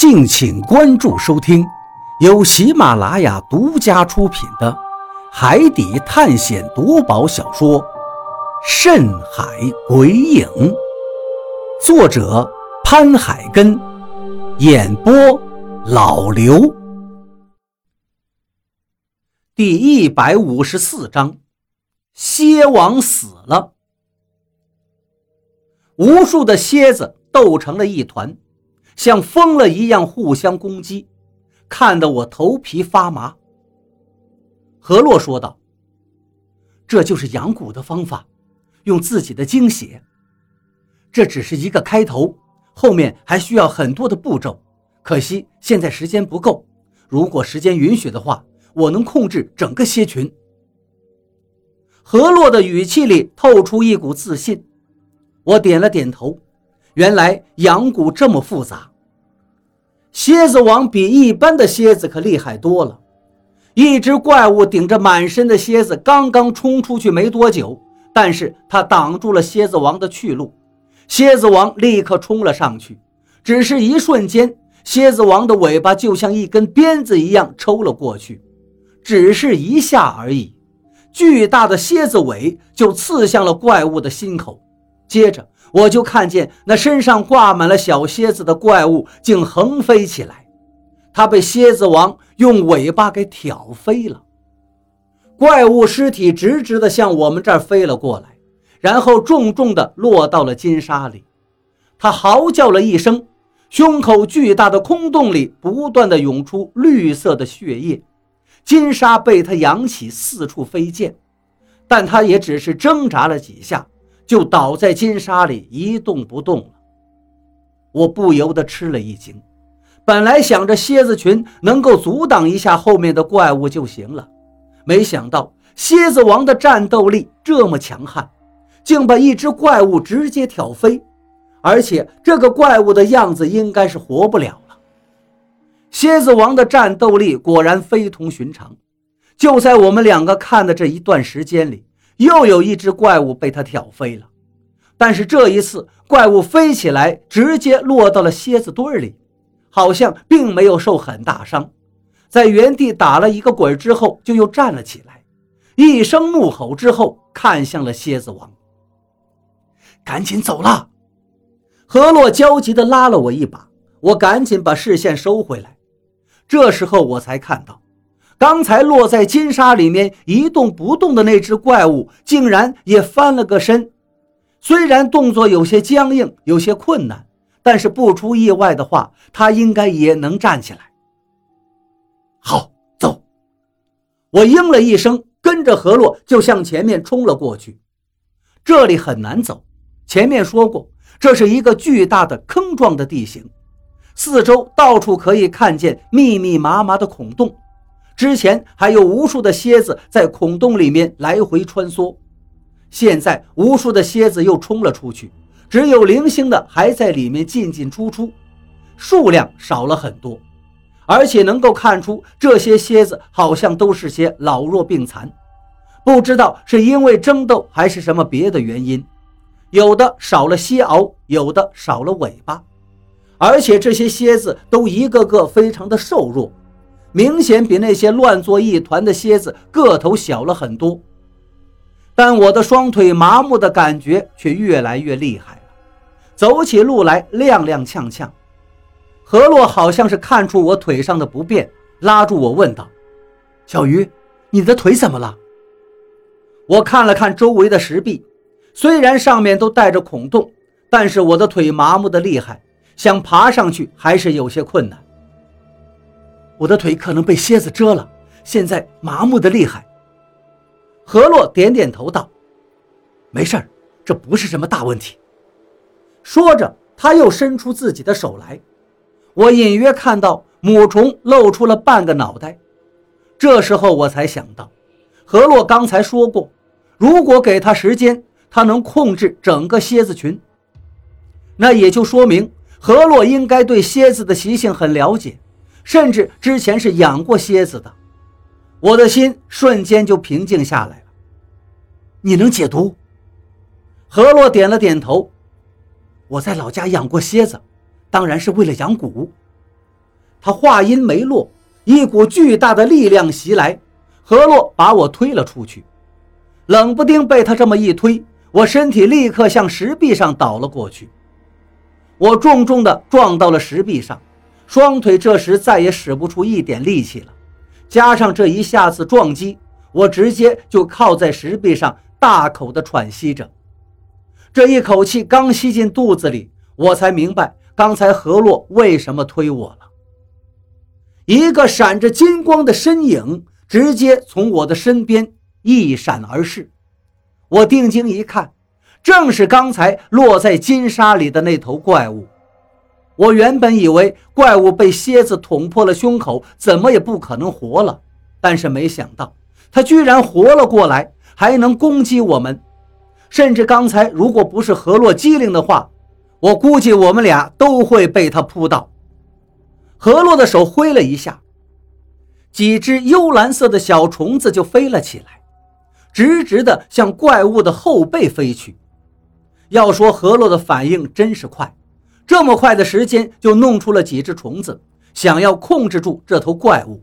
敬请关注收听，由喜马拉雅独家出品的《海底探险夺宝小说》《深海鬼影》，作者潘海根，演播老刘。第一百五十四章，蝎王死了，无数的蝎子斗成了一团。像疯了一样互相攻击，看得我头皮发麻。何洛说道：“这就是养蛊的方法，用自己的精血。这只是一个开头，后面还需要很多的步骤。可惜现在时间不够。如果时间允许的话，我能控制整个蝎群。”何洛的语气里透出一股自信。我点了点头。原来养蛊这么复杂。蝎子王比一般的蝎子可厉害多了。一只怪物顶着满身的蝎子，刚刚冲出去没多久，但是他挡住了蝎子王的去路。蝎子王立刻冲了上去，只是一瞬间，蝎子王的尾巴就像一根鞭子一样抽了过去，只是一下而已，巨大的蝎子尾就刺向了怪物的心口，接着。我就看见那身上挂满了小蝎子的怪物竟横飞起来，它被蝎子王用尾巴给挑飞了。怪物尸体直直的向我们这儿飞了过来，然后重重的落到了金沙里。它嚎叫了一声，胸口巨大的空洞里不断的涌出绿色的血液，金沙被它扬起，四处飞溅，但它也只是挣扎了几下。就倒在金沙里一动不动了。我不由得吃了一惊，本来想着蝎子群能够阻挡一下后面的怪物就行了，没想到蝎子王的战斗力这么强悍，竟把一只怪物直接挑飞，而且这个怪物的样子应该是活不了了。蝎子王的战斗力果然非同寻常，就在我们两个看的这一段时间里。又有一只怪物被他挑飞了，但是这一次怪物飞起来，直接落到了蝎子堆里，好像并没有受很大伤，在原地打了一个滚之后，就又站了起来，一声怒吼之后，看向了蝎子王：“赶紧走了！”何洛焦急地拉了我一把，我赶紧把视线收回来。这时候我才看到。刚才落在金沙里面一动不动的那只怪物，竟然也翻了个身。虽然动作有些僵硬，有些困难，但是不出意外的话，他应该也能站起来。好，走！我应了一声，跟着何洛就向前面冲了过去。这里很难走，前面说过，这是一个巨大的坑状的地形，四周到处可以看见密密麻麻的孔洞。之前还有无数的蝎子在孔洞里面来回穿梭，现在无数的蝎子又冲了出去，只有零星的还在里面进进出出，数量少了很多，而且能够看出这些蝎子好像都是些老弱病残，不知道是因为争斗还是什么别的原因，有的少了蝎螯，有的少了尾巴，而且这些蝎子都一个个非常的瘦弱。明显比那些乱作一团的蝎子个头小了很多，但我的双腿麻木的感觉却越来越厉害了，走起路来踉踉跄跄。何洛好像是看出我腿上的不便，拉住我问道：“小鱼，你的腿怎么了？”我看了看周围的石壁，虽然上面都带着孔洞，但是我的腿麻木的厉害，想爬上去还是有些困难。我的腿可能被蝎子蛰了，现在麻木的厉害。何洛点点头道：“没事儿，这不是什么大问题。”说着，他又伸出自己的手来，我隐约看到母虫露出了半个脑袋。这时候我才想到，何洛刚才说过，如果给他时间，他能控制整个蝎子群。那也就说明何洛应该对蝎子的习性很了解。甚至之前是养过蝎子的，我的心瞬间就平静下来了。你能解毒？何洛点了点头。我在老家养过蝎子，当然是为了养蛊。他话音没落，一股巨大的力量袭来，何洛把我推了出去。冷不丁被他这么一推，我身体立刻向石壁上倒了过去。我重重地撞到了石壁上，双腿这时再也使不出一点力气了。加上这一下子撞击，我直接就靠在石壁上，大口地喘息着。这一口气刚吸进肚子里，我才明白刚才何洛为什么推我了。一个闪着金光的身影直接从我的身边一闪而逝，我定睛一看。正是刚才落在金沙里的那头怪物。我原本以为怪物被蝎子捅破了胸口，怎么也不可能活了。但是没想到，它居然活了过来，还能攻击我们。甚至刚才如果不是河洛机灵的话，我估计我们俩都会被它扑倒。河洛的手挥了一下，几只幽蓝色的小虫子就飞了起来，直直地向怪物的后背飞去。要说何洛的反应真是快，这么快的时间就弄出了几只虫子，想要控制住这头怪物。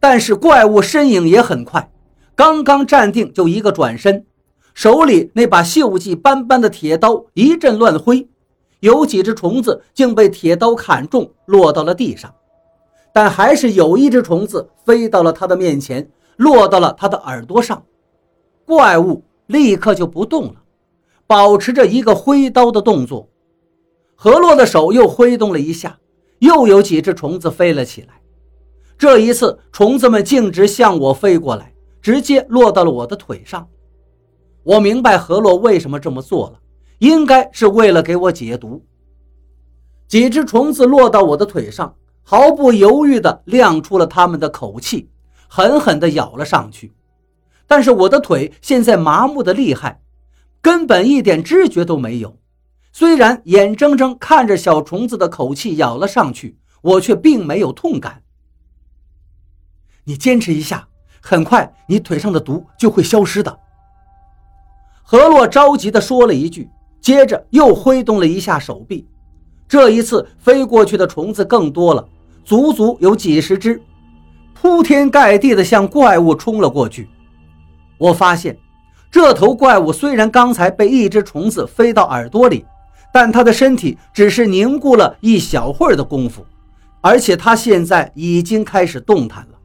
但是怪物身影也很快，刚刚站定就一个转身，手里那把锈迹斑斑的铁刀一阵乱挥，有几只虫子竟被铁刀砍中，落到了地上。但还是有一只虫子飞到了他的面前，落到了他的耳朵上，怪物立刻就不动了。保持着一个挥刀的动作，何洛的手又挥动了一下，又有几只虫子飞了起来。这一次，虫子们径直向我飞过来，直接落到了我的腿上。我明白何洛为什么这么做了，应该是为了给我解毒。几只虫子落到我的腿上，毫不犹豫地亮出了它们的口气，狠狠地咬了上去。但是我的腿现在麻木的厉害。根本一点知觉都没有，虽然眼睁睁看着小虫子的口气咬了上去，我却并没有痛感。你坚持一下，很快你腿上的毒就会消失的。何洛着急地说了一句，接着又挥动了一下手臂。这一次飞过去的虫子更多了，足足有几十只，铺天盖地地向怪物冲了过去。我发现。这头怪物虽然刚才被一只虫子飞到耳朵里，但他的身体只是凝固了一小会儿的功夫，而且他现在已经开始动弹了。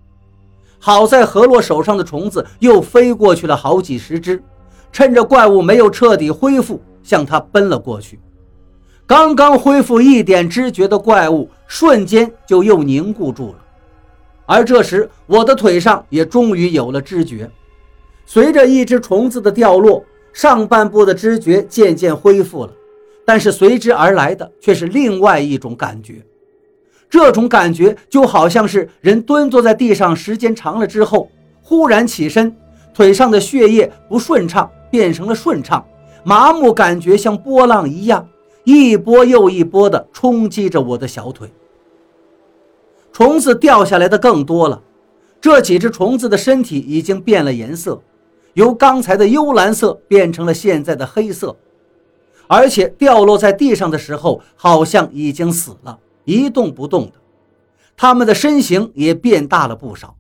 好在何洛手上的虫子又飞过去了好几十只，趁着怪物没有彻底恢复，向他奔了过去。刚刚恢复一点知觉的怪物，瞬间就又凝固住了。而这时，我的腿上也终于有了知觉。随着一只虫子的掉落，上半部的知觉渐渐恢复了，但是随之而来的却是另外一种感觉。这种感觉就好像是人蹲坐在地上时间长了之后，忽然起身，腿上的血液不顺畅变成了顺畅，麻木感觉像波浪一样，一波又一波地冲击着我的小腿。虫子掉下来的更多了，这几只虫子的身体已经变了颜色。由刚才的幽蓝色变成了现在的黑色，而且掉落在地上的时候，好像已经死了，一动不动的。它们的身形也变大了不少。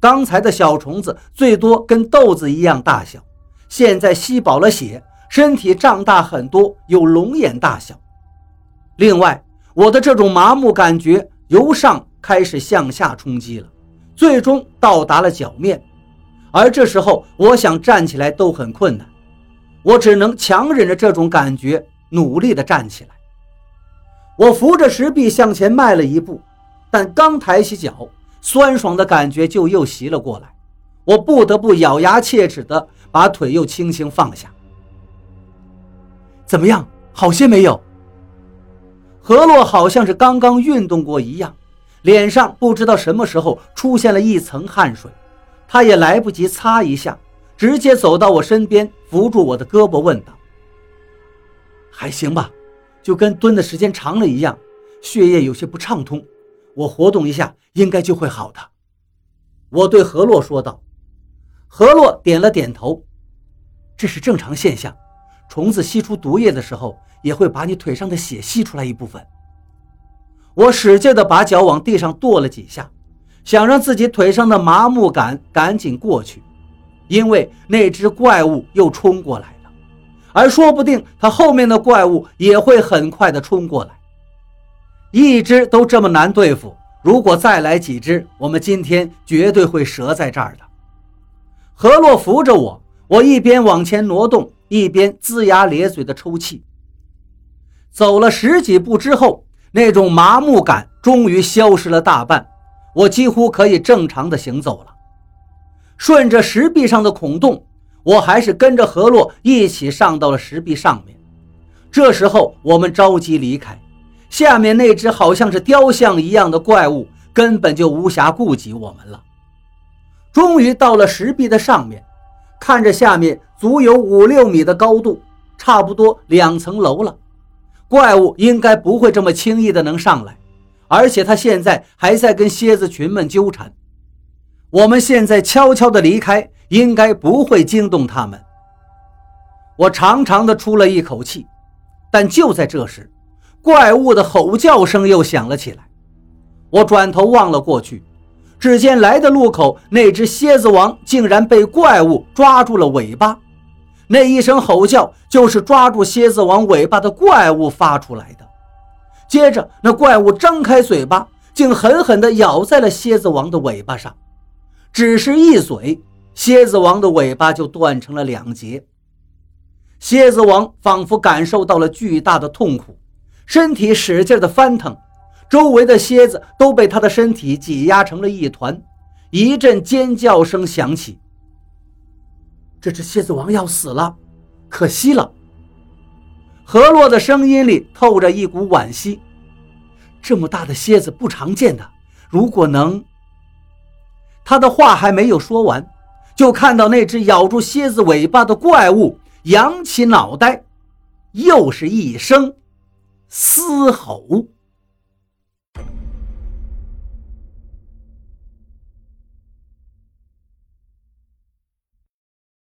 刚才的小虫子最多跟豆子一样大小，现在吸饱了血，身体胀大很多，有龙眼大小。另外，我的这种麻木感觉由上开始向下冲击了，最终到达了脚面。而这时候，我想站起来都很困难，我只能强忍着这种感觉，努力地站起来。我扶着石壁向前迈了一步，但刚抬起脚，酸爽的感觉就又袭了过来，我不得不咬牙切齿地把腿又轻轻放下。怎么样，好些没有？何洛好像是刚刚运动过一样，脸上不知道什么时候出现了一层汗水。他也来不及擦一下，直接走到我身边，扶住我的胳膊，问道：“还行吧，就跟蹲的时间长了一样，血液有些不畅通，我活动一下应该就会好的。”我对何洛说道。何洛点了点头：“这是正常现象，虫子吸出毒液的时候，也会把你腿上的血吸出来一部分。”我使劲地把脚往地上跺了几下，想让自己腿上的麻木感赶紧过去，因为那只怪物又冲过来了，而说不定它后面的怪物也会很快的冲过来。一只都这么难对付，如果再来几只，我们今天绝对会折在这儿的。何洛扶着我，我一边往前挪动，一边龇牙咧嘴的抽泣。走了十几步之后，那种麻木感终于消失了大半，我几乎可以正常的行走了。顺着石壁上的孔洞，我还是跟着何洛一起上到了石壁上面。这时候，我们着急离开，下面那只好像是雕像一样的怪物根本就无暇顾及我们了。终于到了石壁的上面，看着下面足有五六米的高度，差不多两层楼了。怪物应该不会这么轻易的能上来，而且他现在还在跟蝎子群们纠缠。我们现在悄悄的离开，应该不会惊动他们。我长长的出了一口气，但就在这时，怪物的吼叫声又响了起来。我转头望了过去，只见来的路口那只蝎子王竟然被怪物抓住了尾巴。那一声吼叫，就是抓住蝎子王尾巴的怪物发出来的。接着，那怪物张开嘴巴，竟狠狠地咬在了蝎子王的尾巴上。只是一嘴，蝎子王的尾巴就断成了两截。蝎子王仿佛感受到了巨大的痛苦，身体使劲地翻腾，周围的蝎子都被他的身体挤压成了一团。一阵尖叫声响起。这只蝎子王要死了，可惜了。何洛的声音里透着一股惋惜。这么大的蝎子不常见的，如果能……他的话还没有说完，就看到那只咬住蝎子尾巴的怪物扬起脑袋，又是一声嘶吼。